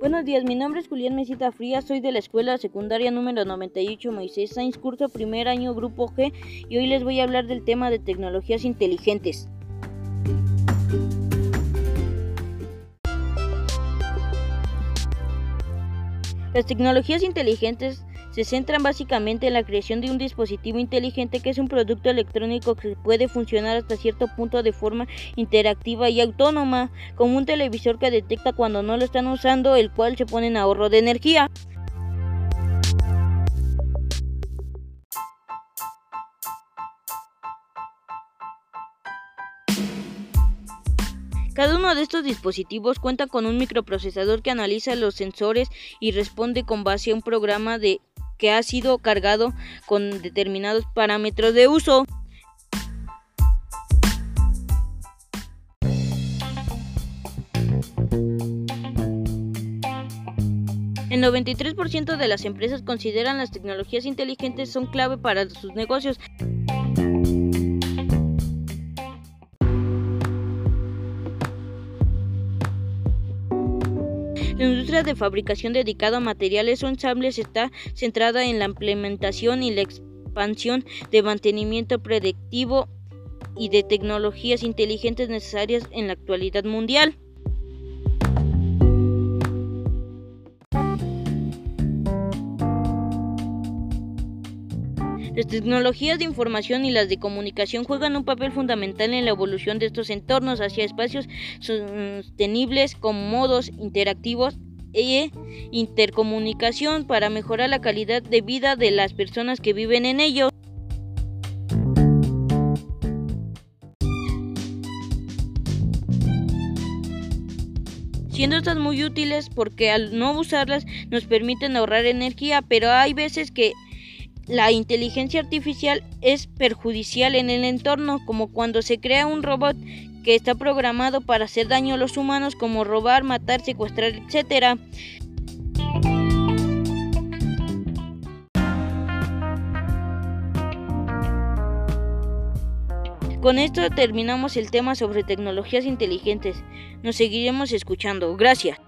Buenos días, mi nombre es Julián Mesita Frías, soy de la escuela secundaria número 98 Moisés Sainz, curso primer año grupo G y hoy les voy a hablar del tema de tecnologías inteligentes. Las tecnologías inteligentes se centran básicamente en la creación de un dispositivo inteligente que es un producto electrónico que puede funcionar hasta cierto punto de forma interactiva y autónoma, como un televisor que detecta cuando no lo están usando, el cual se pone en ahorro de energía. Cada uno de estos dispositivos cuenta con un microprocesador que analiza los sensores y responde con base a un programa de que ha sido cargado con determinados parámetros de uso. El 93% de las empresas consideran las tecnologías inteligentes son clave para sus negocios. La industria de fabricación dedicada a materiales o ensambles está centrada en la implementación y la expansión de mantenimiento predictivo y de tecnologías inteligentes necesarias en la actualidad mundial. Las tecnologías de información y las de comunicación juegan un papel fundamental en la evolución de estos entornos hacia espacios sostenibles con modos interactivos e intercomunicación para mejorar la calidad de vida de las personas que viven en ellos. siendo estas muy útiles porque al no usarlas nos permiten ahorrar energía, pero hay veces que la inteligencia artificial es perjudicial en el entorno, como cuando se crea un robot que está programado para hacer daño a los humanos, como robar, matar, secuestrar, etc. Con esto terminamos el tema sobre tecnologías inteligentes. Nos seguiremos escuchando. Gracias.